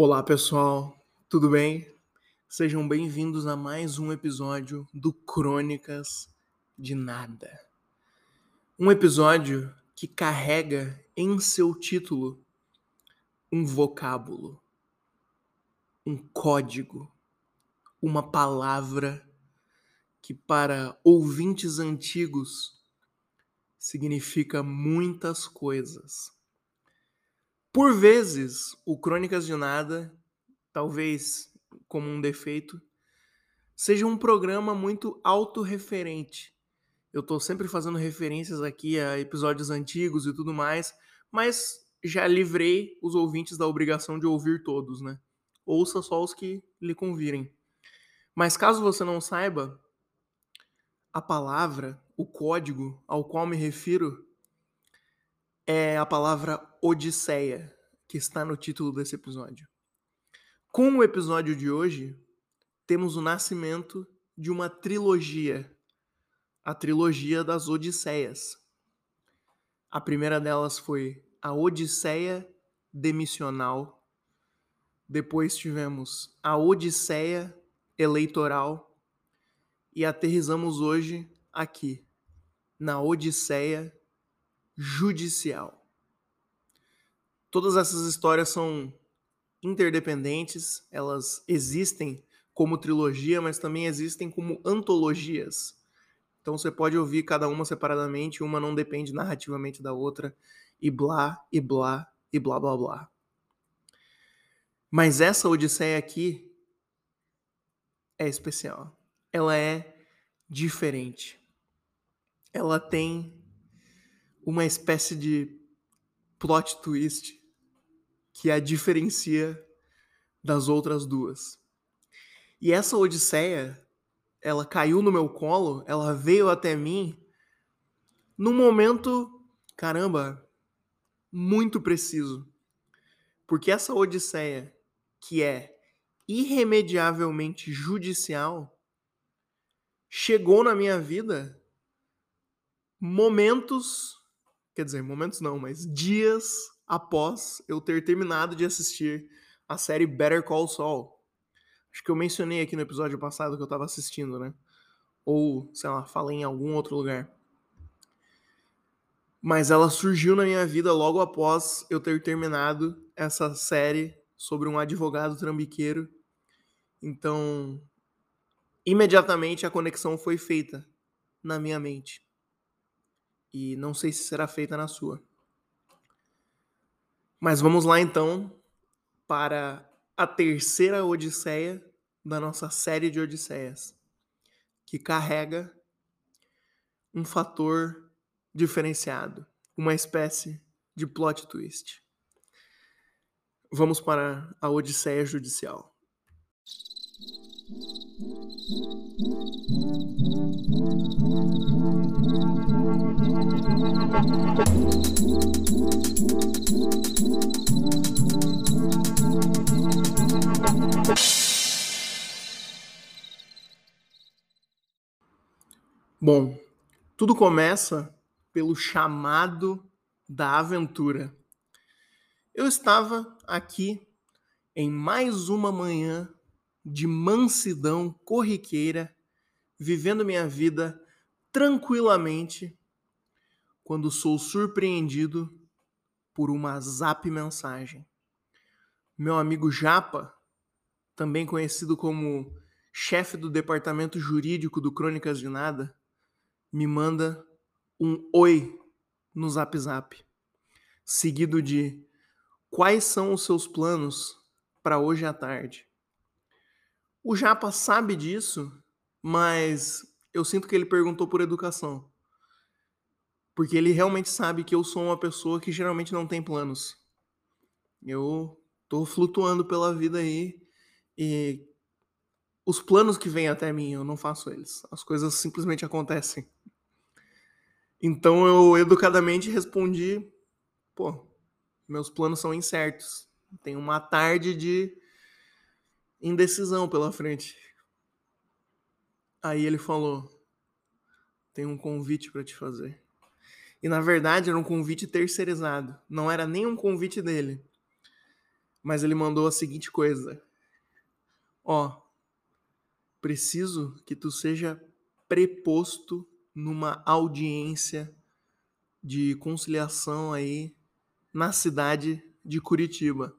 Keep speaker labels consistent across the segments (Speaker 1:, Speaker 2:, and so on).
Speaker 1: Olá, pessoal, tudo bem? Sejam bem-vindos a mais um episódio do Crônicas de Nada. Um episódio que carrega em seu título um vocábulo, um código, uma palavra que, para ouvintes antigos, significa muitas coisas por vezes, o Crônicas de Nada, talvez como um defeito, seja um programa muito autorreferente. Eu estou sempre fazendo referências aqui a episódios antigos e tudo mais, mas já livrei os ouvintes da obrigação de ouvir todos, né? Ouça só os que lhe convirem. Mas caso você não saiba, a palavra, o código ao qual me refiro é a palavra Odisseia, que está no título desse episódio. Com o episódio de hoje, temos o nascimento de uma trilogia, a trilogia das Odisseias. A primeira delas foi a Odisseia Demissional. Depois tivemos a Odisseia Eleitoral. E aterrizamos hoje aqui, na Odisseia judicial. Todas essas histórias são interdependentes, elas existem como trilogia, mas também existem como antologias. Então você pode ouvir cada uma separadamente, uma não depende narrativamente da outra, e blá, e blá, e blá blá blá. Mas essa Odisseia aqui é especial. Ela é diferente. Ela tem uma espécie de plot twist que a diferencia das outras duas. E essa Odisseia, ela caiu no meu colo, ela veio até mim num momento, caramba, muito preciso. Porque essa Odisseia, que é irremediavelmente judicial, chegou na minha vida momentos Quer dizer, momentos não, mas dias após eu ter terminado de assistir a série Better Call Saul. Acho que eu mencionei aqui no episódio passado que eu tava assistindo, né? Ou, sei lá, falei em algum outro lugar. Mas ela surgiu na minha vida logo após eu ter terminado essa série sobre um advogado trambiqueiro. Então, imediatamente a conexão foi feita na minha mente e não sei se será feita na sua. Mas vamos lá então para a terceira Odisseia da nossa série de Odisseias, que carrega um fator diferenciado, uma espécie de plot twist. Vamos para a Odisseia Judicial. Bom, tudo começa pelo chamado da aventura. Eu estava aqui em mais uma manhã de mansidão corriqueira, vivendo minha vida tranquilamente, quando sou surpreendido por uma zap mensagem. Meu amigo Japa, também conhecido como chefe do departamento jurídico do Crônicas de Nada, me manda um oi no Zap Zap, seguido de quais são os seus planos para hoje à tarde. O Japa sabe disso, mas eu sinto que ele perguntou por educação. Porque ele realmente sabe que eu sou uma pessoa que geralmente não tem planos. Eu tô flutuando pela vida aí e os planos que vêm até mim, eu não faço eles. As coisas simplesmente acontecem. Então eu educadamente respondi: pô, meus planos são incertos. Tem uma tarde de indecisão pela frente. Aí ele falou: tem um convite para te fazer. E na verdade era um convite terceirizado, não era nem um convite dele. Mas ele mandou a seguinte coisa: Ó, preciso que tu seja preposto numa audiência de conciliação aí na cidade de Curitiba.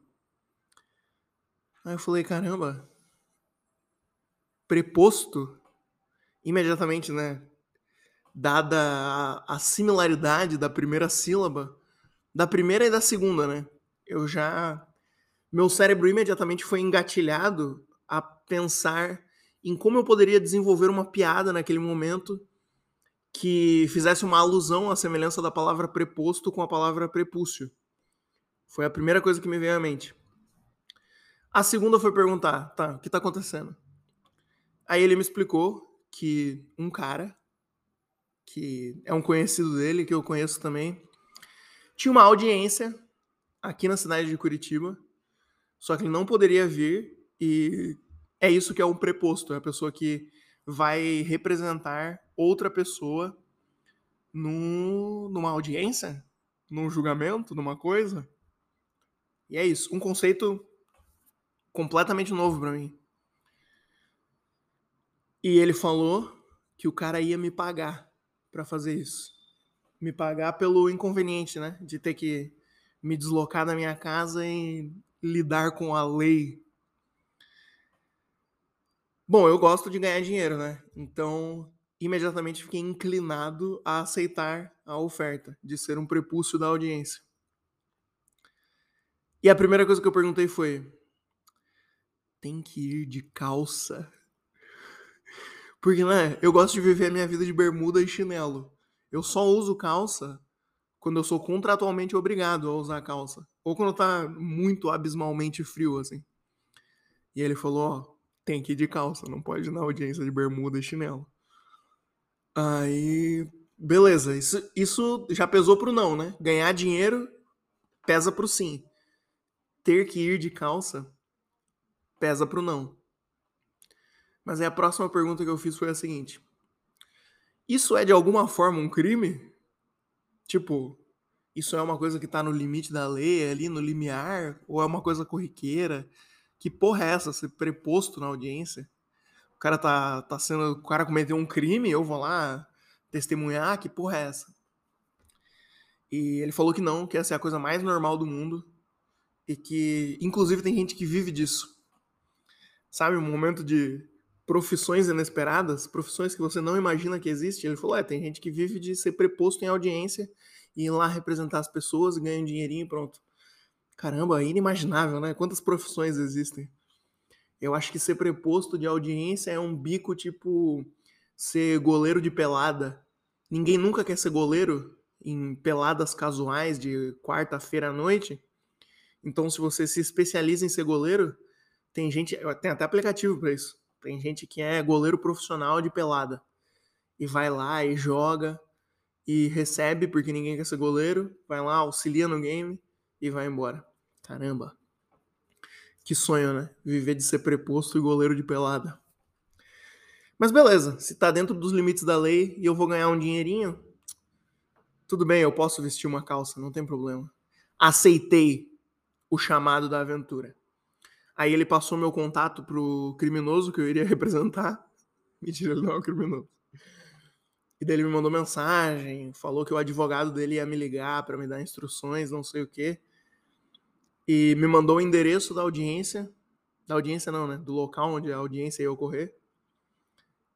Speaker 1: Aí eu falei, caramba, preposto, imediatamente, né? Dada a, a similaridade da primeira sílaba, da primeira e da segunda, né? Eu já. Meu cérebro imediatamente foi engatilhado a pensar em como eu poderia desenvolver uma piada naquele momento que fizesse uma alusão à semelhança da palavra preposto com a palavra prepúcio. Foi a primeira coisa que me veio à mente. A segunda foi perguntar, tá, o que tá acontecendo? Aí ele me explicou que um cara, que é um conhecido dele, que eu conheço também, tinha uma audiência aqui na cidade de Curitiba, só que ele não poderia vir e é isso que é um preposto, é a pessoa que vai representar outra pessoa num, numa audiência, num julgamento, numa coisa. E é isso, um conceito completamente novo para mim. E ele falou que o cara ia me pagar para fazer isso. Me pagar pelo inconveniente, né? De ter que me deslocar da minha casa e lidar com a lei. Bom, eu gosto de ganhar dinheiro, né? Então, imediatamente fiquei inclinado a aceitar a oferta de ser um prepúcio da audiência. E a primeira coisa que eu perguntei foi: tem que ir de calça? Porque, né, eu gosto de viver a minha vida de bermuda e chinelo. Eu só uso calça quando eu sou contratualmente obrigado a usar calça. Ou quando tá muito abismalmente frio, assim. E ele falou, ó, tem que ir de calça, não pode ir na audiência de bermuda e chinelo. Aí, beleza, isso, isso já pesou pro não, né? Ganhar dinheiro pesa pro sim. Ter que ir de calça pesa pro não. Mas aí a próxima pergunta que eu fiz foi a seguinte: Isso é de alguma forma um crime? Tipo, isso é uma coisa que tá no limite da lei, ali no limiar, ou é uma coisa corriqueira? Que porra é essa? Ser preposto na audiência? O cara tá, tá sendo. O cara cometeu um crime, eu vou lá testemunhar? Que porra é essa? E ele falou que não, que essa é a coisa mais normal do mundo. E que, inclusive, tem gente que vive disso. Sabe, um momento de profissões inesperadas, profissões que você não imagina que existe. Ele falou: é, tem gente que vive de ser preposto em audiência e ir lá representar as pessoas ganhar um dinheirinho e pronto. Caramba, inimaginável, né? Quantas profissões existem? Eu acho que ser preposto de audiência é um bico tipo ser goleiro de pelada. Ninguém nunca quer ser goleiro em peladas casuais de quarta-feira à noite. Então, se você se especializa em ser goleiro, tem gente, tem até aplicativo para isso. Tem gente que é goleiro profissional de pelada. E vai lá e joga e recebe porque ninguém quer ser goleiro, vai lá, auxilia no game e vai embora. Caramba. Que sonho, né? Viver de ser preposto e goleiro de pelada. Mas beleza, se tá dentro dos limites da lei e eu vou ganhar um dinheirinho, tudo bem, eu posso vestir uma calça, não tem problema. Aceitei o chamado da aventura. Aí ele passou meu contato pro criminoso que eu iria representar. Mentira, ele não é um criminoso. E daí ele me mandou mensagem, falou que o advogado dele ia me ligar para me dar instruções, não sei o quê. E me mandou o endereço da audiência. Da audiência não, né? Do local onde a audiência ia ocorrer.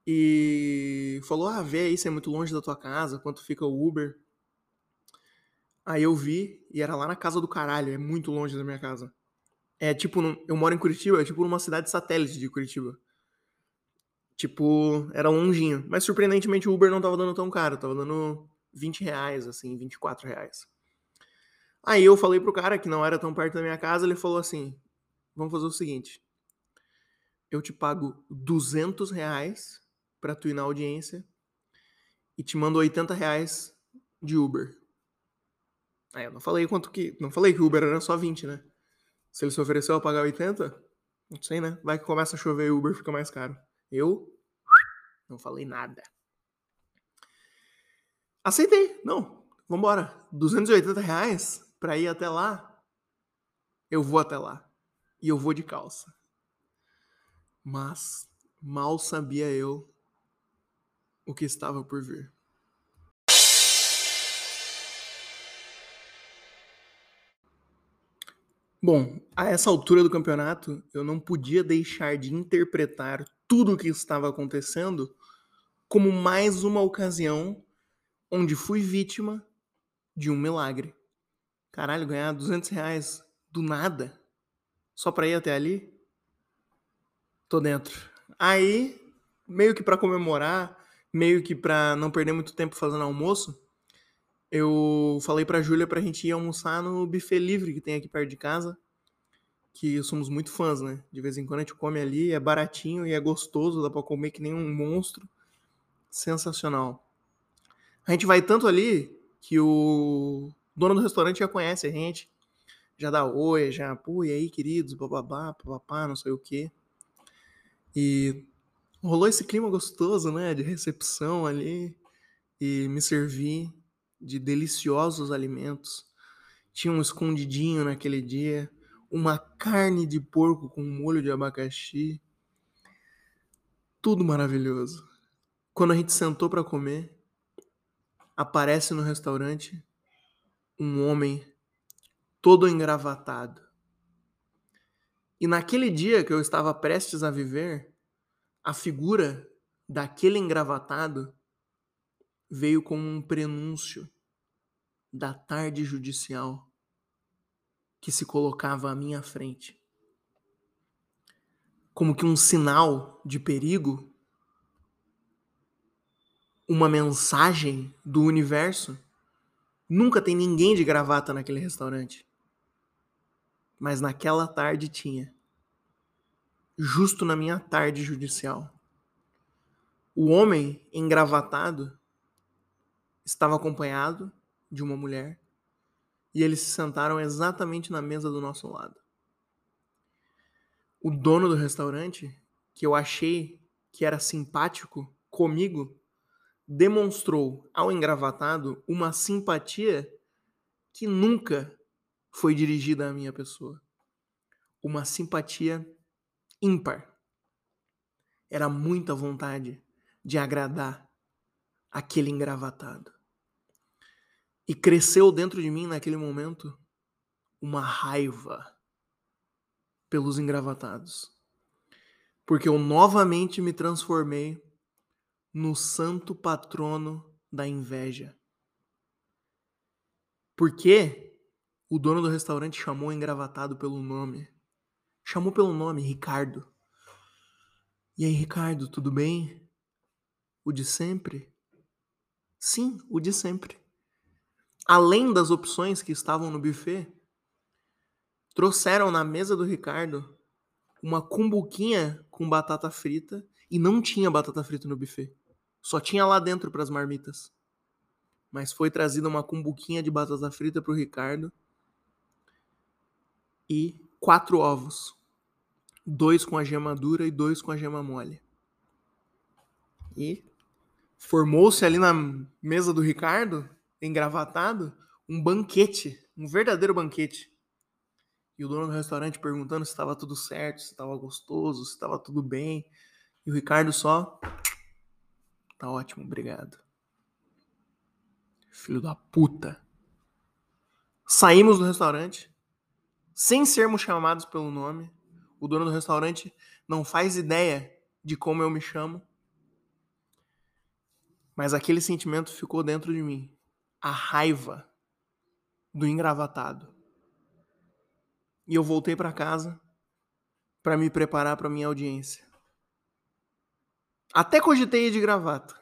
Speaker 1: E falou: Ah, vê aí se é muito longe da tua casa, quanto fica o Uber. Aí eu vi e era lá na casa do caralho, é muito longe da minha casa. É tipo, eu moro em Curitiba, é tipo numa cidade satélite de Curitiba. Tipo, era longinho. Mas surpreendentemente o Uber não tava dando tão caro, tava dando 20 reais, assim, 24 reais. Aí eu falei pro cara que não era tão perto da minha casa, ele falou assim: vamos fazer o seguinte. Eu te pago 200 reais pra tu ir na audiência e te mando 80 reais de Uber. Aí eu não falei quanto que. Não falei que o Uber era só 20, né? Se ele se ofereceu a pagar 80, não sei, né? Vai que começa a chover e o Uber fica mais caro. Eu não falei nada. Aceitei. Não, vambora. 280 reais pra ir até lá. Eu vou até lá. e eu vou de calça. Mas mal sabia eu o que estava por vir. Bom, a essa altura do campeonato, eu não podia deixar de interpretar tudo o que estava acontecendo como mais uma ocasião onde fui vítima de um milagre. Caralho, ganhar 200 reais do nada só pra ir até ali? Tô dentro. Aí, meio que para comemorar, meio que pra não perder muito tempo fazendo almoço, eu falei pra Júlia pra gente ir almoçar no buffet livre que tem aqui perto de casa. Que somos muito fãs, né? De vez em quando a gente come ali, é baratinho e é gostoso, dá pra comer que nem um monstro. Sensacional. A gente vai tanto ali que o dono do restaurante já conhece a gente. Já dá oi, já, pô, e aí, queridos, bababá, papapá, não sei o quê. E rolou esse clima gostoso, né? De recepção ali. E me servi de deliciosos alimentos. Tinha um escondidinho naquele dia, uma carne de porco com molho de abacaxi. Tudo maravilhoso. Quando a gente sentou para comer, aparece no restaurante um homem todo engravatado. E naquele dia que eu estava prestes a viver, a figura daquele engravatado veio como um prenúncio da tarde judicial que se colocava à minha frente. Como que um sinal de perigo, uma mensagem do universo. Nunca tem ninguém de gravata naquele restaurante. Mas naquela tarde tinha. Justo na minha tarde judicial. O homem engravatado estava acompanhado de uma mulher e eles se sentaram exatamente na mesa do nosso lado. O dono do restaurante, que eu achei que era simpático comigo, demonstrou ao engravatado uma simpatia que nunca foi dirigida à minha pessoa. Uma simpatia ímpar. Era muita vontade de agradar aquele engravatado. E cresceu dentro de mim naquele momento uma raiva pelos engravatados. Porque eu novamente me transformei no santo patrono da inveja. Porque o dono do restaurante chamou o engravatado pelo nome. Chamou pelo nome, Ricardo. E aí, Ricardo, tudo bem? O de sempre? Sim, o de sempre além das opções que estavam no buffet, trouxeram na mesa do Ricardo uma cumbuquinha com batata frita e não tinha batata frita no buffet. Só tinha lá dentro para as marmitas. Mas foi trazida uma cumbuquinha de batata frita para o Ricardo e quatro ovos. Dois com a gema dura e dois com a gema mole. E formou-se ali na mesa do Ricardo engravatado, um banquete, um verdadeiro banquete. E o dono do restaurante perguntando se estava tudo certo, se estava gostoso, se estava tudo bem. E o Ricardo só. Tá ótimo, obrigado. Filho da puta. Saímos do restaurante, sem sermos chamados pelo nome. O dono do restaurante não faz ideia de como eu me chamo. Mas aquele sentimento ficou dentro de mim a raiva do engravatado. E eu voltei para casa para me preparar para minha audiência. Até cogitei de gravata,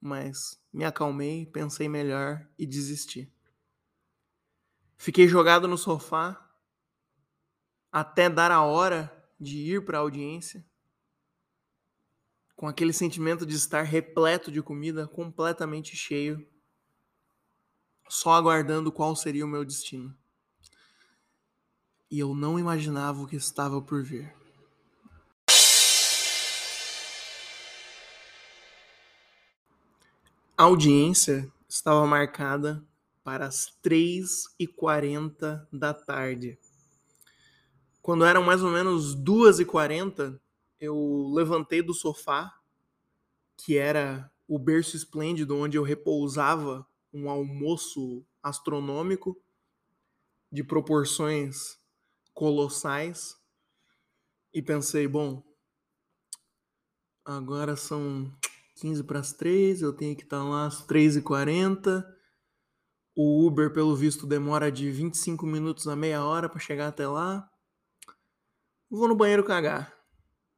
Speaker 1: mas me acalmei, pensei melhor e desisti. Fiquei jogado no sofá até dar a hora de ir para a audiência, com aquele sentimento de estar repleto de comida, completamente cheio só aguardando qual seria o meu destino. E eu não imaginava o que estava por vir. A audiência estava marcada para as 3h40 da tarde. Quando eram mais ou menos 2h40, eu levantei do sofá, que era o berço esplêndido onde eu repousava um almoço astronômico de proporções colossais e pensei, bom, agora são 15 para as 3, eu tenho que estar lá às 3h40. O Uber, pelo visto, demora de 25 minutos a meia hora para chegar até lá. Vou no banheiro cagar.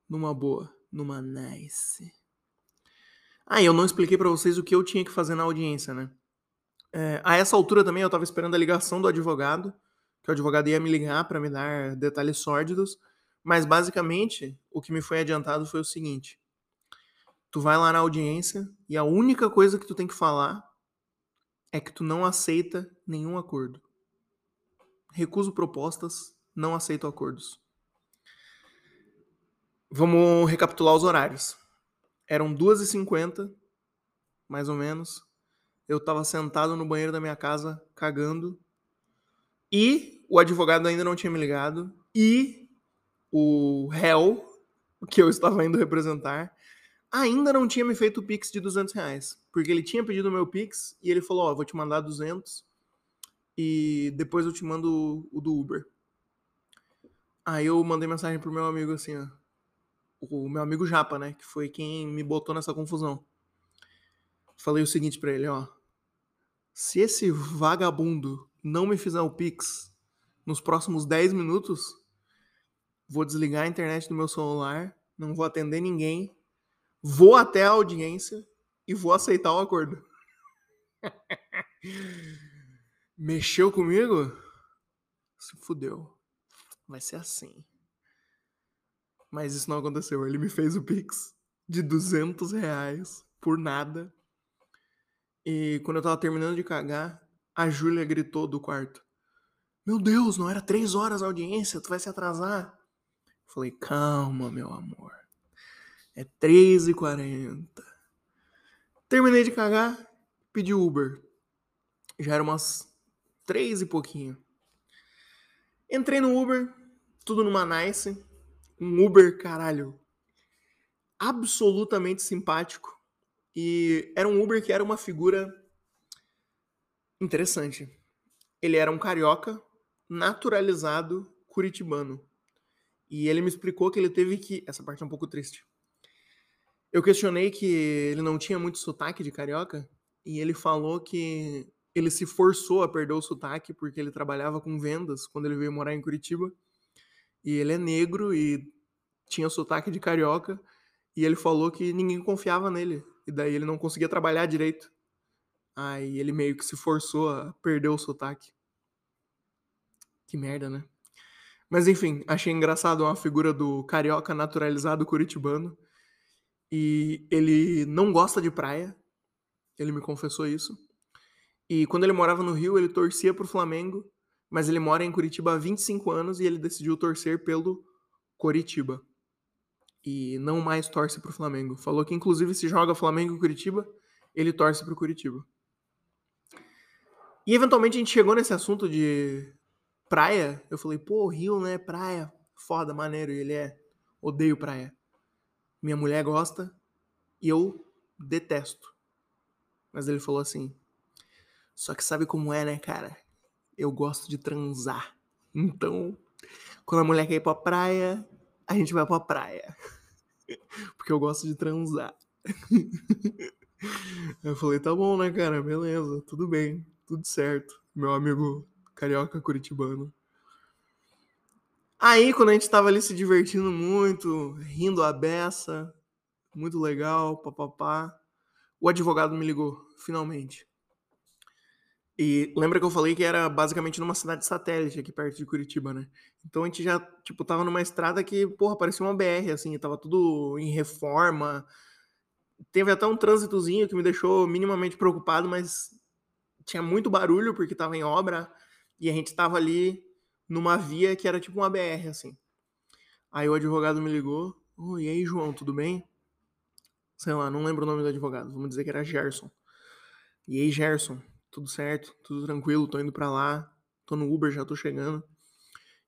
Speaker 1: Numa boa, numa nice. Ah, eu não expliquei para vocês o que eu tinha que fazer na audiência, né? É, a essa altura também eu tava esperando a ligação do advogado, que o advogado ia me ligar para me dar detalhes sórdidos, mas basicamente o que me foi adiantado foi o seguinte: tu vai lá na audiência e a única coisa que tu tem que falar é que tu não aceita nenhum acordo. Recuso propostas, não aceito acordos. Vamos recapitular os horários. Eram 2h50, mais ou menos. Eu estava sentado no banheiro da minha casa, cagando. E o advogado ainda não tinha me ligado. E o réu, que eu estava indo representar, ainda não tinha me feito o Pix de 200 reais. Porque ele tinha pedido o meu Pix e ele falou: Ó, oh, vou te mandar 200 e depois eu te mando o do Uber. Aí eu mandei mensagem pro meu amigo assim, ó. O meu amigo Japa, né? Que foi quem me botou nessa confusão. Falei o seguinte pra ele, ó. Se esse vagabundo não me fizer o Pix nos próximos 10 minutos, vou desligar a internet do meu celular, não vou atender ninguém vou até a audiência e vou aceitar o acordo. Mexeu comigo? Se fudeu. Vai ser assim. Mas isso não aconteceu. Ele me fez o Pix de 200 reais por nada. E quando eu tava terminando de cagar, a Júlia gritou do quarto: Meu Deus, não era três horas a audiência, tu vai se atrasar. Falei, calma, meu amor. É 3h40. Terminei de cagar, pedi Uber. Já era umas 3 e pouquinho. Entrei no Uber, tudo numa nice. Um Uber, caralho, absolutamente simpático. E era um Uber que era uma figura interessante. Ele era um carioca naturalizado curitibano. E ele me explicou que ele teve que. Essa parte é um pouco triste. Eu questionei que ele não tinha muito sotaque de carioca e ele falou que ele se forçou a perder o sotaque porque ele trabalhava com vendas quando ele veio morar em Curitiba. E ele é negro e tinha sotaque de carioca. E ele falou que ninguém confiava nele. E daí ele não conseguia trabalhar direito. Aí ele meio que se forçou a perder o sotaque. Que merda, né? Mas enfim, achei engraçado uma figura do carioca naturalizado curitibano e ele não gosta de praia. Ele me confessou isso. E quando ele morava no Rio, ele torcia pro Flamengo, mas ele mora em Curitiba há 25 anos e ele decidiu torcer pelo Coritiba. E não mais torce pro Flamengo. Falou que inclusive se joga Flamengo e Curitiba, ele torce pro Curitiba. E eventualmente a gente chegou nesse assunto de praia. Eu falei, pô, Rio, né? Praia, foda, maneiro. E ele é, odeio praia minha mulher gosta e eu detesto. Mas ele falou assim: Só que sabe como é, né, cara? Eu gosto de transar. Então, quando a mulher quer ir pra praia, a gente vai pra praia. Porque eu gosto de transar. eu falei: Tá bom, né, cara? Beleza, tudo bem, tudo certo. Meu amigo carioca curitibano. Aí, quando a gente tava ali se divertindo muito, rindo a beça, muito legal, papapá, o advogado me ligou, finalmente. E lembra que eu falei que era basicamente numa cidade satélite aqui perto de Curitiba, né? Então a gente já, tipo, tava numa estrada que, porra, parecia uma BR, assim, tava tudo em reforma. Teve até um trânsitozinho que me deixou minimamente preocupado, mas tinha muito barulho porque tava em obra e a gente tava ali numa via que era tipo uma BR, assim. Aí o advogado me ligou. Oh, e aí, João, tudo bem? Sei lá, não lembro o nome do advogado. Vamos dizer que era Gerson. E aí, Gerson, tudo certo? Tudo tranquilo? Tô indo pra lá. Tô no Uber, já tô chegando.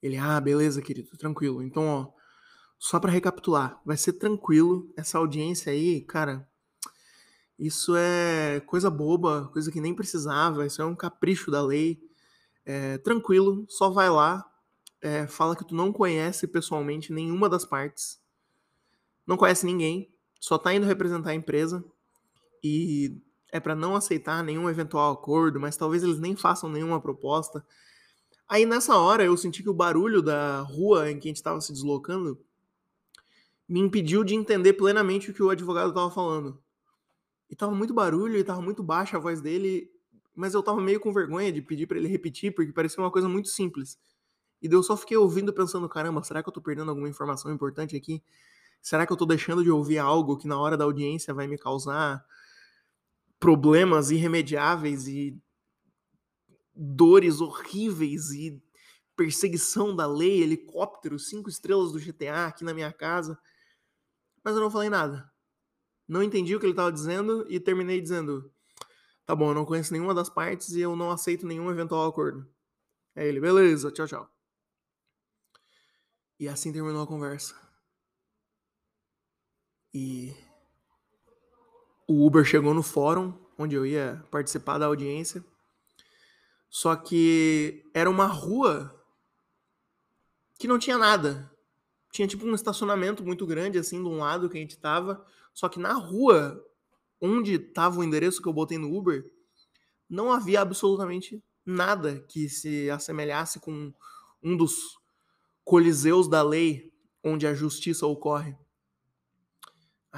Speaker 1: Ele, ah, beleza, querido, tranquilo. Então, ó, só para recapitular, vai ser tranquilo. Essa audiência aí, cara, isso é coisa boba, coisa que nem precisava. Isso é um capricho da lei. É, tranquilo, só vai lá, é, fala que tu não conhece pessoalmente nenhuma das partes, não conhece ninguém, só tá indo representar a empresa e é para não aceitar nenhum eventual acordo, mas talvez eles nem façam nenhuma proposta. Aí nessa hora eu senti que o barulho da rua em que a gente estava se deslocando me impediu de entender plenamente o que o advogado estava falando. E tava muito barulho, e tava muito baixa a voz dele, mas eu tava meio com vergonha de pedir para ele repetir, porque parecia uma coisa muito simples. E eu só fiquei ouvindo pensando, caramba, será que eu tô perdendo alguma informação importante aqui? Será que eu tô deixando de ouvir algo que na hora da audiência vai me causar problemas irremediáveis e dores horríveis e perseguição da lei, helicóptero, cinco estrelas do GTA aqui na minha casa? Mas eu não falei nada. Não entendi o que ele estava dizendo e terminei dizendo: Tá bom, eu não conheço nenhuma das partes e eu não aceito nenhum eventual acordo. Aí ele, beleza, tchau, tchau. E assim terminou a conversa. E o Uber chegou no fórum onde eu ia participar da audiência. Só que era uma rua que não tinha nada. Tinha tipo um estacionamento muito grande assim de um lado que a gente tava, só que na rua onde tava o endereço que eu botei no Uber, não havia absolutamente nada que se assemelhasse com um dos coliseus da lei onde a justiça ocorre.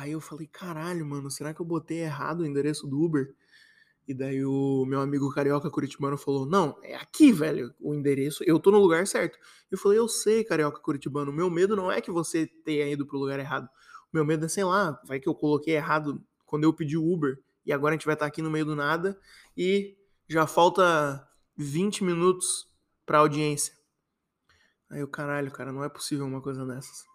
Speaker 1: Aí eu falei, caralho, mano, será que eu botei errado o endereço do Uber? E daí o meu amigo carioca curitibano falou: Não, é aqui, velho, o endereço, eu tô no lugar certo. Eu falei: Eu sei, carioca curitibano, meu medo não é que você tenha ido pro lugar errado. Meu medo é, sei lá, vai que eu coloquei errado quando eu pedi o Uber e agora a gente vai estar aqui no meio do nada e já falta 20 minutos pra audiência. Aí o caralho, cara, não é possível uma coisa dessas.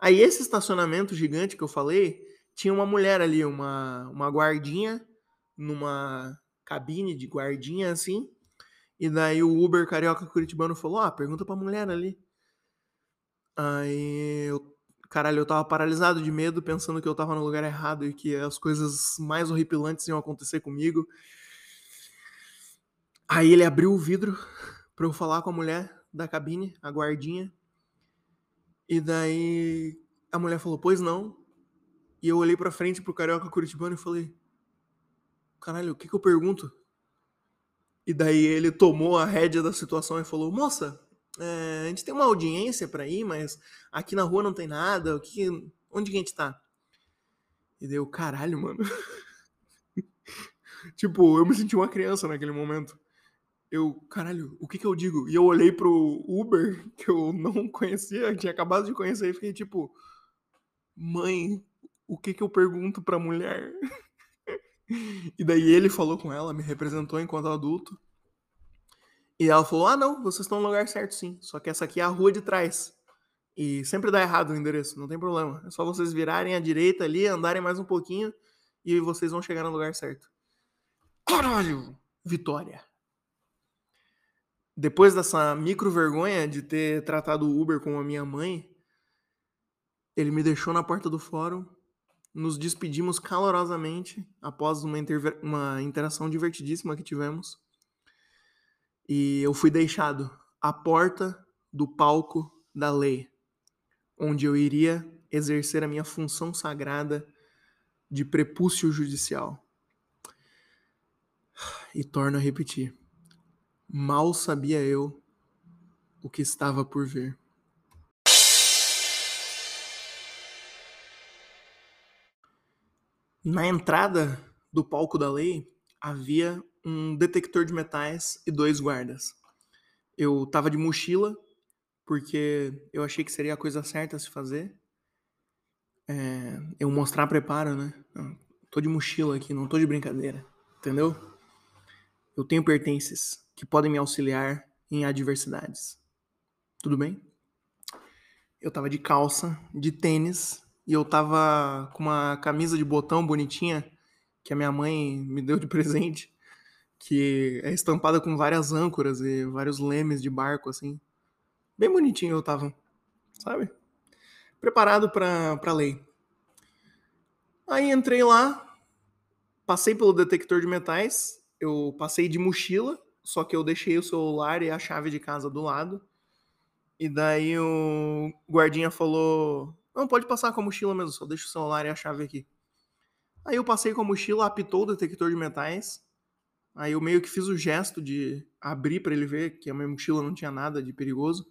Speaker 1: Aí esse estacionamento gigante que eu falei, tinha uma mulher ali, uma, uma guardinha, numa cabine de guardinha assim. E daí o Uber carioca curitibano falou: Ah, pergunta pra mulher ali. Aí eu, caralho, eu tava paralisado de medo, pensando que eu tava no lugar errado e que as coisas mais horripilantes iam acontecer comigo. Aí ele abriu o vidro pra eu falar com a mulher da cabine, a guardinha. E daí a mulher falou, pois não. E eu olhei pra frente pro carioca curitibano e falei, caralho, o que que eu pergunto? E daí ele tomou a rédea da situação e falou, moça, é, a gente tem uma audiência para ir, mas aqui na rua não tem nada, o que, onde que a gente tá? E deu, caralho, mano. tipo, eu me senti uma criança naquele momento eu, caralho, o que que eu digo? E eu olhei pro Uber, que eu não conhecia, tinha acabado de conhecer, e fiquei tipo, mãe, o que que eu pergunto pra mulher? e daí ele falou com ela, me representou enquanto adulto. E ela falou: Ah, não, vocês estão no lugar certo sim. Só que essa aqui é a rua de trás. E sempre dá errado o endereço, não tem problema. É só vocês virarem à direita ali, andarem mais um pouquinho e vocês vão chegar no lugar certo. Caralho! Vitória depois dessa micro vergonha de ter tratado o Uber como a minha mãe, ele me deixou na porta do fórum, nos despedimos calorosamente após uma, uma interação divertidíssima que tivemos. E eu fui deixado à porta do palco da lei, onde eu iria exercer a minha função sagrada de prepúcio judicial. E torno a repetir Mal sabia eu o que estava por vir. Na entrada do palco da lei havia um detector de metais e dois guardas. Eu tava de mochila, porque eu achei que seria a coisa certa a se fazer. É, eu mostrar preparo, né? tô de mochila aqui, não tô de brincadeira, entendeu? Eu tenho pertences que podem me auxiliar em adversidades. Tudo bem? Eu tava de calça, de tênis, e eu tava com uma camisa de botão bonitinha que a minha mãe me deu de presente, que é estampada com várias âncoras e vários lemes de barco, assim. Bem bonitinho eu tava, sabe? Preparado pra, pra lei. Aí entrei lá, passei pelo detector de metais, eu passei de mochila, só que eu deixei o celular e a chave de casa do lado. E daí o guardinha falou: Não, pode passar com a mochila mesmo, só deixa o celular e a chave aqui. Aí eu passei com a mochila, apitou o detector de metais. Aí eu meio que fiz o gesto de abrir para ele ver que a minha mochila não tinha nada de perigoso.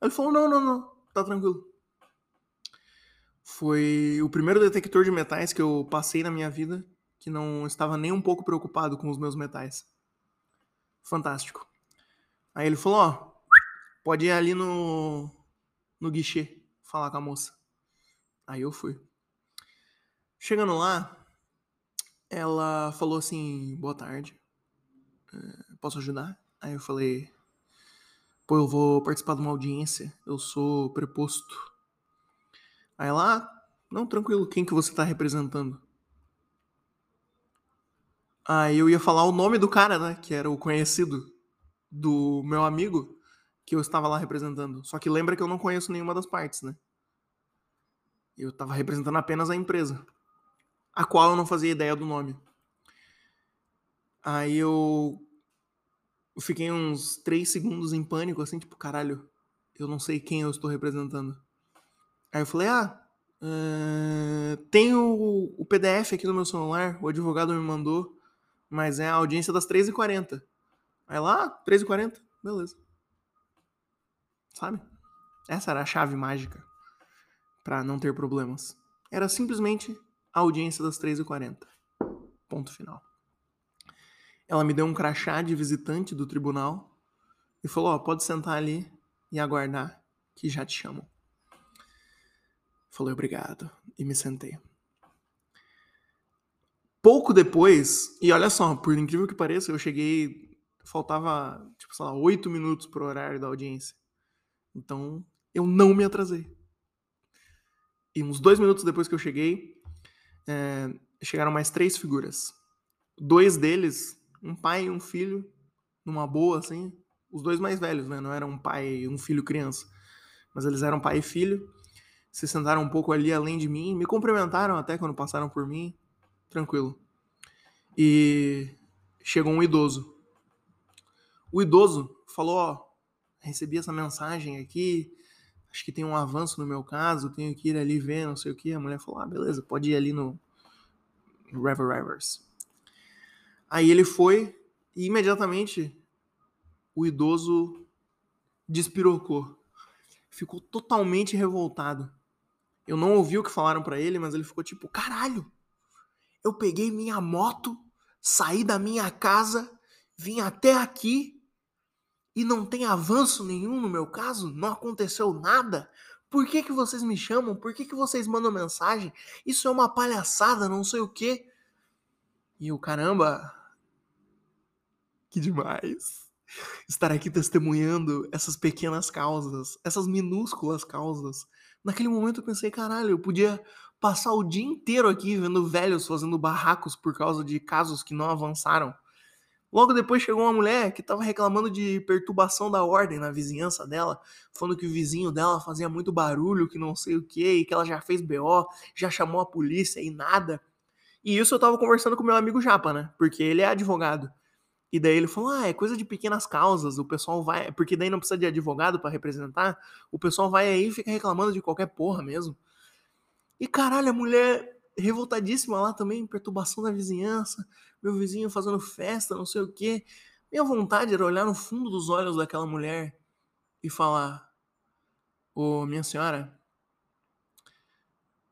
Speaker 1: Aí ele falou: Não, não, não, tá tranquilo. Foi o primeiro detector de metais que eu passei na minha vida que não estava nem um pouco preocupado com os meus metais. Fantástico. Aí ele falou: Ó, Pode ir ali no, no guichê falar com a moça. Aí eu fui. Chegando lá, ela falou assim: boa tarde, é, posso ajudar? Aí eu falei: pô, eu vou participar de uma audiência, eu sou preposto. Aí ela: ah, não, tranquilo, quem que você tá representando? Aí eu ia falar o nome do cara, né, que era o conhecido do meu amigo que eu estava lá representando. Só que lembra que eu não conheço nenhuma das partes, né? Eu estava representando apenas a empresa, a qual eu não fazia ideia do nome. Aí eu, fiquei uns três segundos em pânico, assim, tipo, caralho, eu não sei quem eu estou representando. Aí eu falei, ah, uh, tem o, o PDF aqui no meu celular, o advogado me mandou, mas é a audiência das 3h40. Aí lá, 3h40, beleza. Sabe? Essa era a chave mágica para não ter problemas. Era simplesmente a audiência das 3h40. Ponto final. Ela me deu um crachá de visitante do tribunal e falou: Ó, pode sentar ali e aguardar que já te chamam. Falei obrigado e me sentei. Pouco depois, e olha só, por incrível que pareça, eu cheguei. Faltava, tipo, sei lá, oito minutos pro horário da audiência. Então, eu não me atrasei. E uns dois minutos depois que eu cheguei, é, chegaram mais três figuras. Dois deles, um pai e um filho, numa boa, assim. Os dois mais velhos, né? Não eram um pai e um filho criança. Mas eles eram pai e filho. Se sentaram um pouco ali além de mim. Me cumprimentaram até quando passaram por mim. Tranquilo. E chegou um idoso. O idoso falou: Ó, recebi essa mensagem aqui, acho que tem um avanço no meu caso, tenho que ir ali ver, não sei o que. A mulher falou, ah, beleza, pode ir ali no, Rever Rivers. Aí ele foi e imediatamente o idoso despirocou. Ficou totalmente revoltado. Eu não ouvi o que falaram para ele, mas ele ficou tipo, caralho, eu peguei minha moto, saí da minha casa, vim até aqui e não tem avanço nenhum no meu caso, não aconteceu nada, por que, que vocês me chamam? Por que, que vocês mandam mensagem? Isso é uma palhaçada, não sei o quê. E o caramba, que demais estar aqui testemunhando essas pequenas causas, essas minúsculas causas. Naquele momento eu pensei, caralho, eu podia passar o dia inteiro aqui vendo velhos fazendo barracos por causa de casos que não avançaram. Logo depois chegou uma mulher que estava reclamando de perturbação da ordem na vizinhança dela, falando que o vizinho dela fazia muito barulho, que não sei o que, e que ela já fez BO, já chamou a polícia e nada. E isso eu tava conversando com meu amigo Japa, né? Porque ele é advogado. E daí ele falou: ah, é coisa de pequenas causas, o pessoal vai. Porque daí não precisa de advogado para representar, o pessoal vai aí e fica reclamando de qualquer porra mesmo. E caralho, a mulher revoltadíssima lá também, perturbação da vizinhança, meu vizinho fazendo festa, não sei o quê. Minha vontade era olhar no fundo dos olhos daquela mulher e falar: Ô, oh, minha senhora,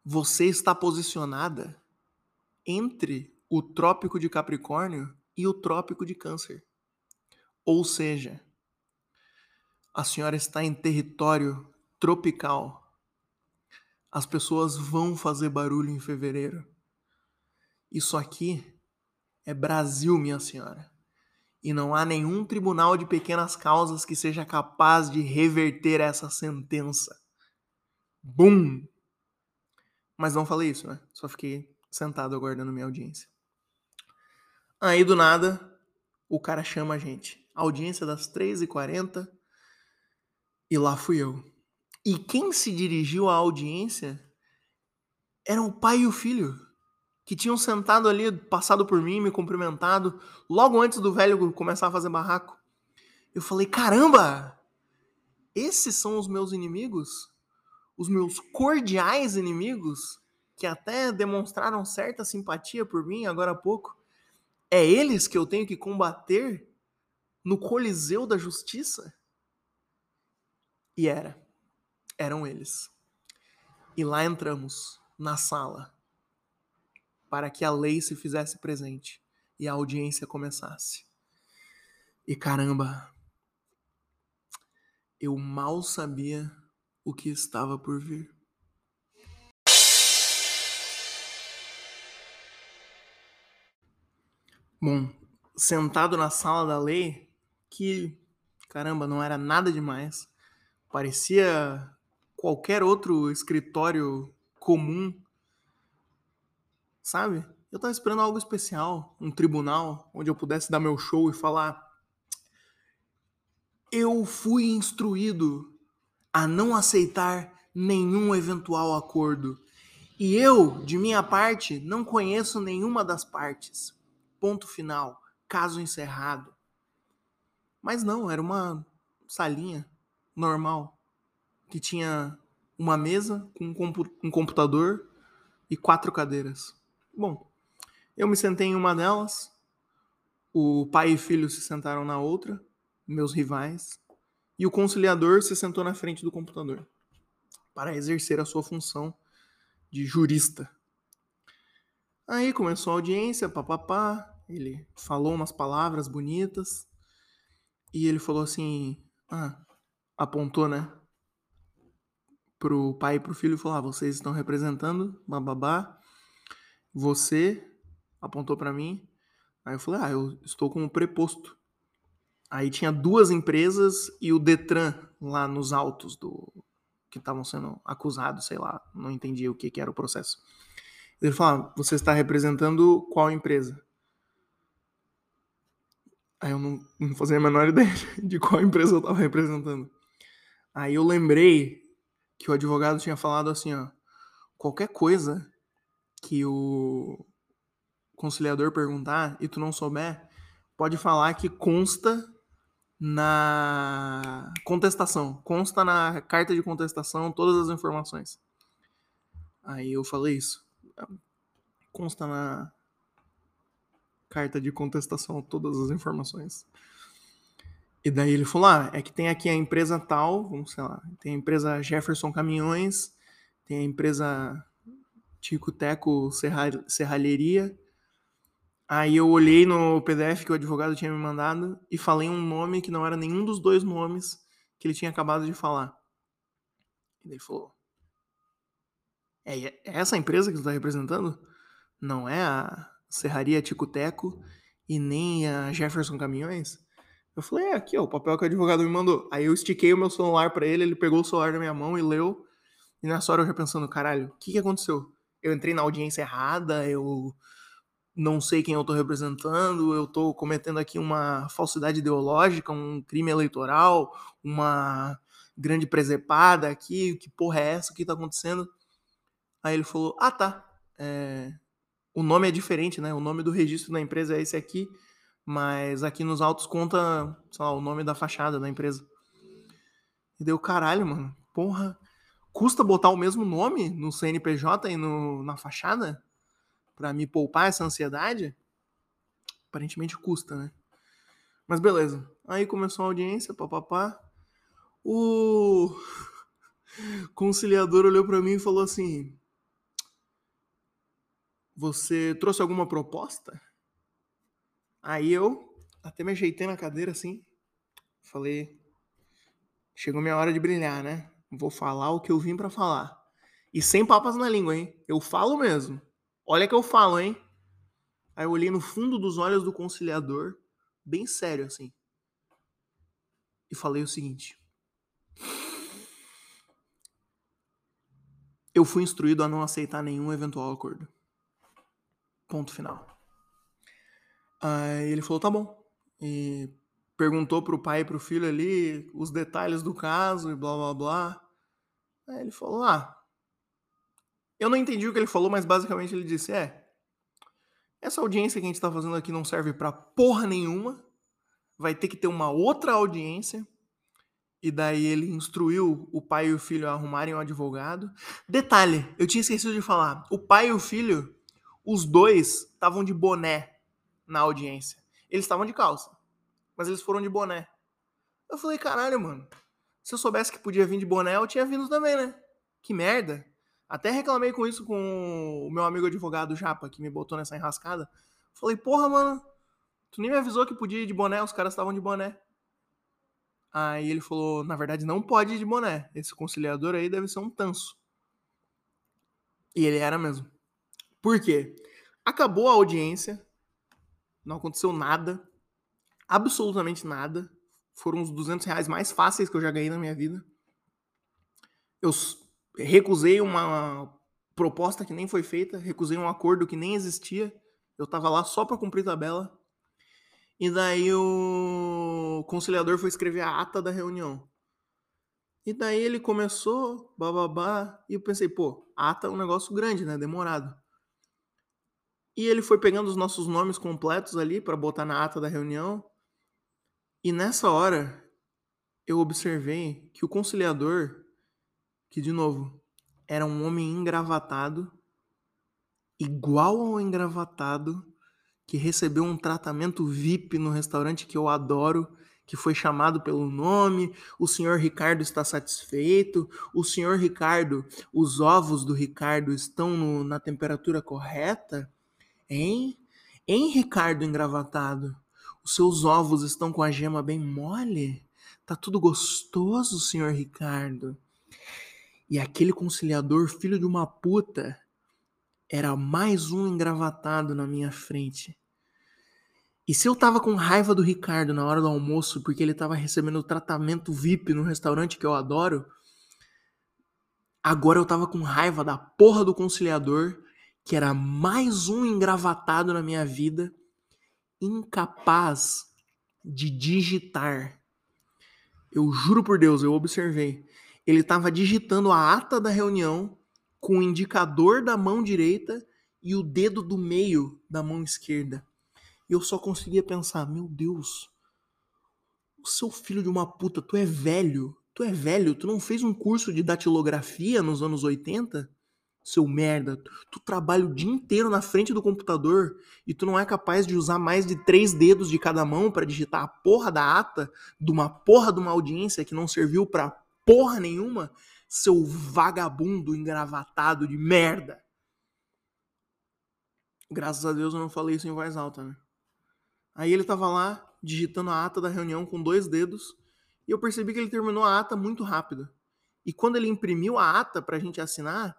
Speaker 1: você está posicionada entre o trópico de Capricórnio e o trópico de Câncer. Ou seja, a senhora está em território tropical as pessoas vão fazer barulho em fevereiro. Isso aqui é Brasil, minha senhora. E não há nenhum tribunal de pequenas causas que seja capaz de reverter essa sentença. Bum! Mas não falei isso, né? Só fiquei sentado aguardando minha audiência. Aí do nada, o cara chama a gente. Audiência das 3h40 E lá fui eu. E quem se dirigiu à audiência eram o pai e o filho, que tinham sentado ali, passado por mim, me cumprimentado, logo antes do velho começar a fazer barraco. Eu falei: caramba! Esses são os meus inimigos? Os meus cordiais inimigos, que até demonstraram certa simpatia por mim agora há pouco. É eles que eu tenho que combater no Coliseu da Justiça? E era. Eram eles. E lá entramos, na sala, para que a lei se fizesse presente e a audiência começasse. E caramba, eu mal sabia o que estava por vir. Bom, sentado na sala da lei, que caramba, não era nada demais. Parecia qualquer outro escritório comum. Sabe? Eu tava esperando algo especial, um tribunal onde eu pudesse dar meu show e falar: Eu fui instruído a não aceitar nenhum eventual acordo. E eu, de minha parte, não conheço nenhuma das partes. Ponto final. Caso encerrado. Mas não, era uma salinha normal que tinha uma mesa com um computador e quatro cadeiras. Bom, eu me sentei em uma delas, o pai e filho se sentaram na outra, meus rivais, e o conciliador se sentou na frente do computador para exercer a sua função de jurista. Aí começou a audiência, papapá, ele falou umas palavras bonitas, e ele falou assim: Ah, apontou, né? Pro pai e pro filho e falou: Ah, vocês estão representando, bababá. Você apontou para mim. Aí eu falei: Ah, eu estou como preposto. Aí tinha duas empresas e o Detran lá nos autos do que estavam sendo acusados, sei lá, não entendi o que, que era o processo. Ele falou: ah, Você está representando qual empresa? Aí eu não, não fazia a menor ideia de qual empresa eu tava representando. Aí eu lembrei que o advogado tinha falado assim, ó, qualquer coisa que o conciliador perguntar e tu não souber, pode falar que consta na contestação, consta na carta de contestação todas as informações. Aí eu falei isso. Consta na carta de contestação todas as informações. E daí ele falou: ah, é que tem aqui a empresa tal, vamos sei lá, tem a empresa Jefferson Caminhões, tem a empresa Tico Teco Serra, Serralheria. Aí eu olhei no PDF que o advogado tinha me mandado e falei um nome que não era nenhum dos dois nomes que ele tinha acabado de falar. E ele falou: é, é essa empresa que você está representando? Não é a Serraria Tico-Teco e nem a Jefferson Caminhões? Eu falei, é, aqui, ó, o papel que o advogado me mandou. Aí eu estiquei o meu celular para ele, ele pegou o celular da minha mão e leu. E nessa hora eu já pensando, caralho, o que, que aconteceu? Eu entrei na audiência errada, eu não sei quem eu tô representando, eu tô cometendo aqui uma falsidade ideológica, um crime eleitoral, uma grande presepada aqui, que porra é essa, o que tá acontecendo? Aí ele falou, ah tá, é, o nome é diferente, né? O nome do registro da empresa é esse aqui, mas aqui nos autos conta, sei lá, o nome da fachada da empresa. E deu caralho, mano. Porra, custa botar o mesmo nome no CNPJ e no, na fachada para me poupar essa ansiedade? Aparentemente custa, né? Mas beleza. Aí começou a audiência, papapá. O conciliador olhou para mim e falou assim: você trouxe alguma proposta? Aí eu até me ajeitei na cadeira assim. Falei, chegou minha hora de brilhar, né? Vou falar o que eu vim para falar. E sem papas na língua, hein? Eu falo mesmo. Olha que eu falo, hein? Aí eu olhei no fundo dos olhos do conciliador, bem sério assim. E falei o seguinte: Eu fui instruído a não aceitar nenhum eventual acordo. Ponto final. Aí ele falou, tá bom. E perguntou pro pai e pro filho ali os detalhes do caso e blá blá blá. Aí ele falou: Ah, eu não entendi o que ele falou, mas basicamente ele disse: É, essa audiência que a gente tá fazendo aqui não serve pra porra nenhuma, vai ter que ter uma outra audiência. E daí ele instruiu o pai e o filho a arrumarem um advogado. Detalhe, eu tinha esquecido de falar: o pai e o filho, os dois estavam de boné na audiência. Eles estavam de calça, mas eles foram de boné. Eu falei: caralho, mano, se eu soubesse que podia vir de boné, eu tinha vindo também, né? Que merda. Até reclamei com isso com o meu amigo advogado Japa, que me botou nessa enrascada. Falei, porra, mano, tu nem me avisou que podia ir de boné, os caras estavam de boné. Aí ele falou, na verdade não pode ir de boné. Esse conciliador aí deve ser um tanso. E ele era mesmo. Por quê? Acabou a audiência, não aconteceu nada, absolutamente nada. Foram os 200 reais mais fáceis que eu já ganhei na minha vida. Eu recusei uma proposta que nem foi feita, recusei um acordo que nem existia. Eu tava lá só para cumprir tabela. E daí o conciliador foi escrever a ata da reunião. E daí ele começou, bababá, e eu pensei, pô, ata é um negócio grande, né? Demorado. E ele foi pegando os nossos nomes completos ali para botar na ata da reunião. E nessa hora eu observei que o conciliador que, de novo, era um homem engravatado, igual ao engravatado, que recebeu um tratamento VIP no restaurante que eu adoro, que foi chamado pelo nome, o senhor Ricardo está satisfeito, o senhor Ricardo, os ovos do Ricardo estão no, na temperatura correta? Hein? Hein, Ricardo engravatado? Os seus ovos estão com a gema bem mole? Tá tudo gostoso, senhor Ricardo? E aquele conciliador, filho de uma puta, era mais um engravatado na minha frente. E se eu tava com raiva do Ricardo na hora do almoço porque ele tava recebendo tratamento VIP no restaurante que eu adoro, agora eu tava com raiva da porra do conciliador, que era mais um engravatado na minha vida, incapaz de digitar. Eu juro por Deus, eu observei ele estava digitando a ata da reunião com o indicador da mão direita e o dedo do meio da mão esquerda. E eu só conseguia pensar: meu Deus, o seu filho de uma puta, tu é velho. Tu é velho, tu não fez um curso de datilografia nos anos 80? Seu merda, tu trabalha o dia inteiro na frente do computador e tu não é capaz de usar mais de três dedos de cada mão para digitar a porra da ata de uma porra de uma audiência que não serviu para porra nenhuma, seu vagabundo engravatado de merda. Graças a Deus eu não falei isso em voz alta, né? Aí ele tava lá, digitando a ata da reunião com dois dedos, e eu percebi que ele terminou a ata muito rápido. E quando ele imprimiu a ata pra gente assinar,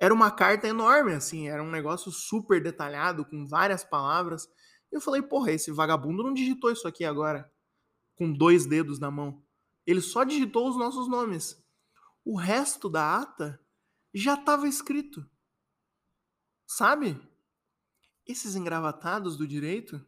Speaker 1: era uma carta enorme, assim, era um negócio super detalhado, com várias palavras. E eu falei, porra, esse vagabundo não digitou isso aqui agora, com dois dedos na mão. Ele só digitou os nossos nomes. O resto da ata já estava escrito. Sabe? Esses engravatados do direito.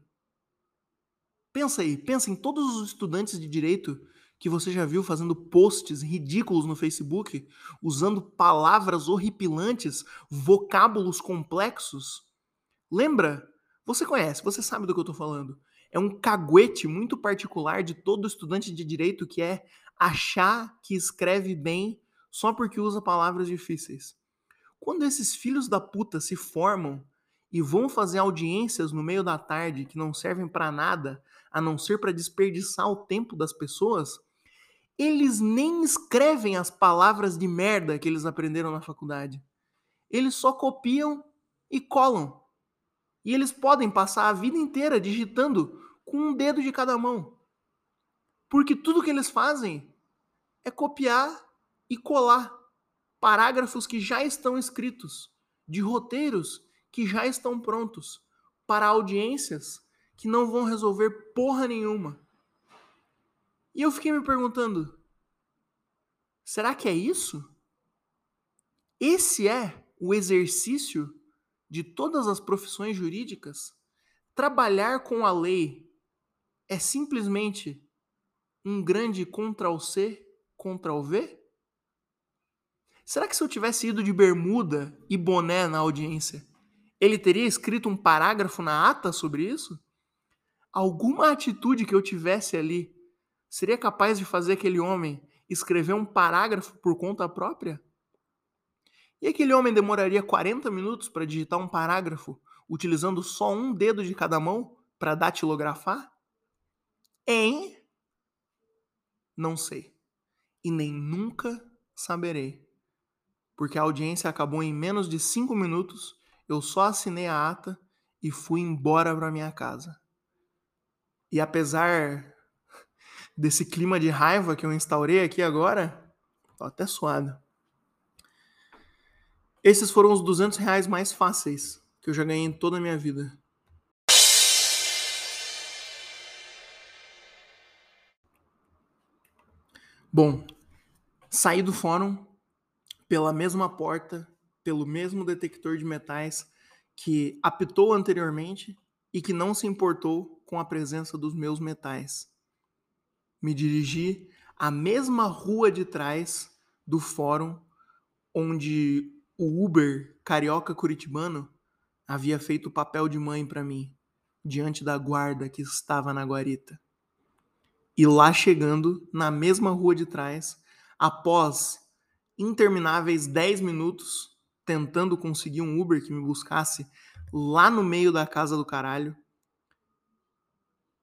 Speaker 1: Pensa aí, pensa em todos os estudantes de direito que você já viu fazendo posts ridículos no Facebook, usando palavras horripilantes, vocábulos complexos. Lembra? Você conhece, você sabe do que eu estou falando é um caguete muito particular de todo estudante de direito que é achar que escreve bem só porque usa palavras difíceis. Quando esses filhos da puta se formam e vão fazer audiências no meio da tarde que não servem para nada, a não ser para desperdiçar o tempo das pessoas, eles nem escrevem as palavras de merda que eles aprenderam na faculdade. Eles só copiam e colam. E eles podem passar a vida inteira digitando com um dedo de cada mão. Porque tudo que eles fazem é copiar e colar parágrafos que já estão escritos, de roteiros que já estão prontos, para audiências que não vão resolver porra nenhuma. E eu fiquei me perguntando: será que é isso? Esse é o exercício de todas as profissões jurídicas, trabalhar com a lei é simplesmente um grande Ctrl-C, Ctrl-V? Será que se eu tivesse ido de bermuda e boné na audiência, ele teria escrito um parágrafo na ata sobre isso? Alguma atitude que eu tivesse ali seria capaz de fazer aquele homem escrever um parágrafo por conta própria? E aquele homem demoraria 40 minutos para digitar um parágrafo utilizando só um dedo de cada mão para datilografar? Hein? Não sei. E nem nunca saberei. Porque a audiência acabou em menos de cinco minutos, eu só assinei a ata e fui embora para minha casa. E apesar desse clima de raiva que eu instaurei aqui agora, tô até suado. Esses foram os 200 reais mais fáceis que eu já ganhei em toda a minha vida. Bom, saí do fórum pela mesma porta, pelo mesmo detector de metais que apitou anteriormente e que não se importou com a presença dos meus metais. Me dirigi à mesma rua de trás do fórum onde o Uber carioca curitibano havia feito o papel de mãe para mim, diante da guarda que estava na guarita. E lá chegando, na mesma rua de trás, após intermináveis 10 minutos tentando conseguir um Uber que me buscasse lá no meio da casa do caralho.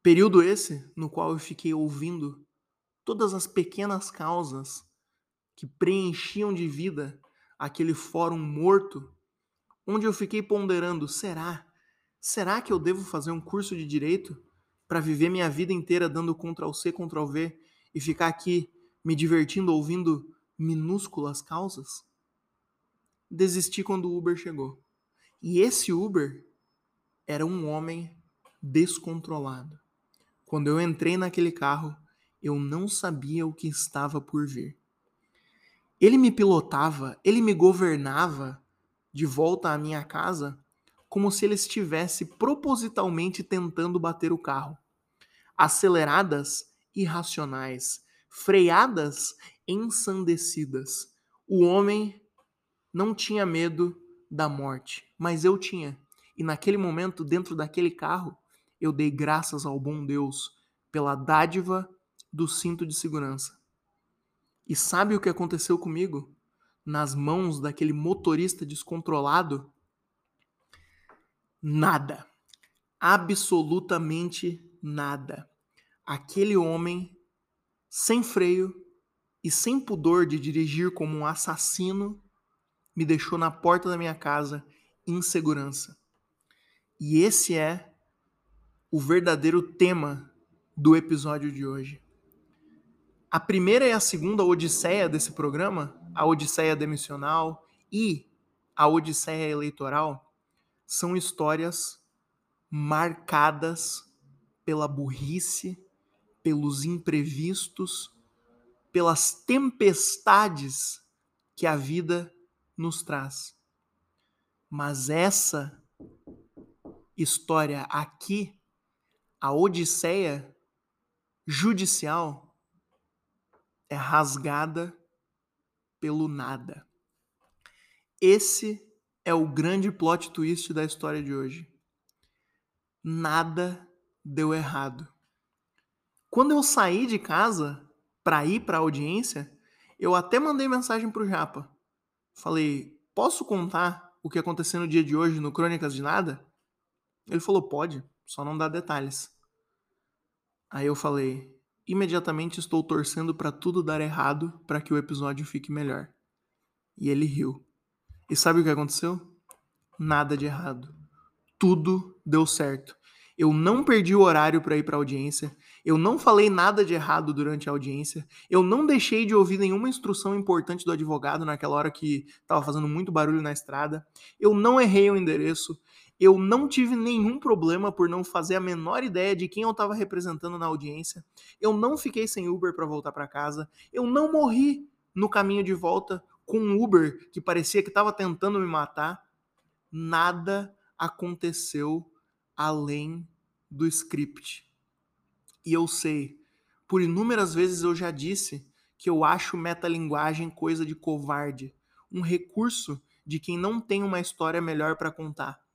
Speaker 1: Período esse no qual eu fiquei ouvindo todas as pequenas causas que preenchiam de vida aquele fórum morto, onde eu fiquei ponderando: será? Será que eu devo fazer um curso de direito para viver minha vida inteira dando Ctrl C, Ctrl V e ficar aqui me divertindo ouvindo minúsculas causas? Desisti quando o Uber chegou. E esse Uber era um homem descontrolado. Quando eu entrei naquele carro, eu não sabia o que estava por vir. Ele me pilotava, ele me governava de volta à minha casa como se ele estivesse propositalmente tentando bater o carro. Aceleradas, irracionais, freadas, ensandecidas. O homem não tinha medo da morte, mas eu tinha. E naquele momento, dentro daquele carro, eu dei graças ao bom Deus pela dádiva do cinto de segurança. E sabe o que aconteceu comigo? Nas mãos daquele motorista descontrolado? Nada. Absolutamente nada. Aquele homem, sem freio e sem pudor de dirigir como um assassino, me deixou na porta da minha casa em segurança. E esse é o verdadeiro tema do episódio de hoje. A primeira e a segunda odisseia desse programa, a odisseia demissional e a odisseia eleitoral, são histórias marcadas pela burrice, pelos imprevistos, pelas tempestades que a vida nos traz. Mas essa história aqui, a odisseia judicial, é rasgada pelo nada. Esse é o grande plot twist da história de hoje. Nada deu errado. Quando eu saí de casa para ir para a audiência, eu até mandei mensagem pro Japa. Falei: "Posso contar o que aconteceu no dia de hoje no Crônicas de Nada?" Ele falou: "Pode, só não dá detalhes." Aí eu falei: Imediatamente estou torcendo para tudo dar errado para que o episódio fique melhor. E ele riu. E sabe o que aconteceu? Nada de errado. Tudo deu certo. Eu não perdi o horário para ir para audiência. Eu não falei nada de errado durante a audiência. Eu não deixei de ouvir nenhuma instrução importante do advogado naquela hora que estava fazendo muito barulho na estrada. Eu não errei o endereço. Eu não tive nenhum problema por não fazer a menor ideia de quem eu estava representando na audiência. Eu não fiquei sem Uber para voltar para casa. Eu não morri no caminho de volta com um Uber que parecia que estava tentando me matar. Nada aconteceu além do script. E eu sei, por inúmeras vezes eu já disse que eu acho metalinguagem coisa de covarde, um recurso de quem não tem uma história melhor para contar.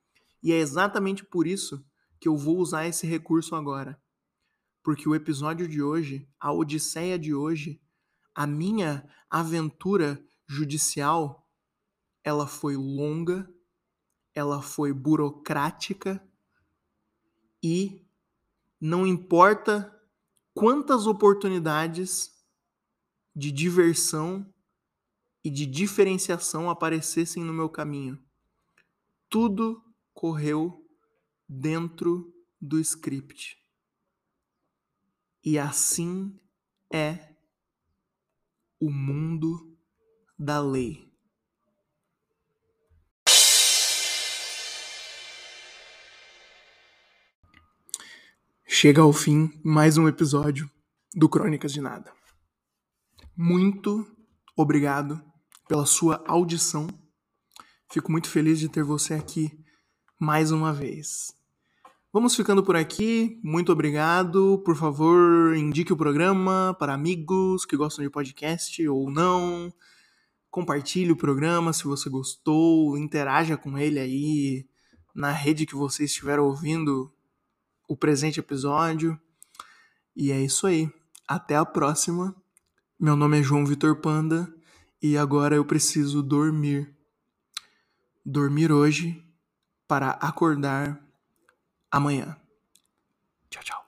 Speaker 1: E é exatamente por isso que eu vou usar esse recurso agora. Porque o episódio de hoje, a odisseia de hoje, a minha aventura judicial, ela foi longa, ela foi burocrática e não importa quantas oportunidades de diversão e de diferenciação aparecessem no meu caminho. Tudo correu dentro do script. E assim é o mundo da lei. Chega ao fim mais um episódio do Crônicas de Nada. Muito obrigado pela sua audição. Fico muito feliz de ter você aqui mais uma vez. Vamos ficando por aqui. Muito obrigado. Por favor, indique o programa para amigos que gostam de podcast ou não. Compartilhe o programa se você gostou. Interaja com ele aí na rede que você estiver ouvindo o presente episódio. E é isso aí. Até a próxima. Meu nome é João Vitor Panda e agora eu preciso dormir. Dormir hoje para acordar amanhã. Tchau, tchau.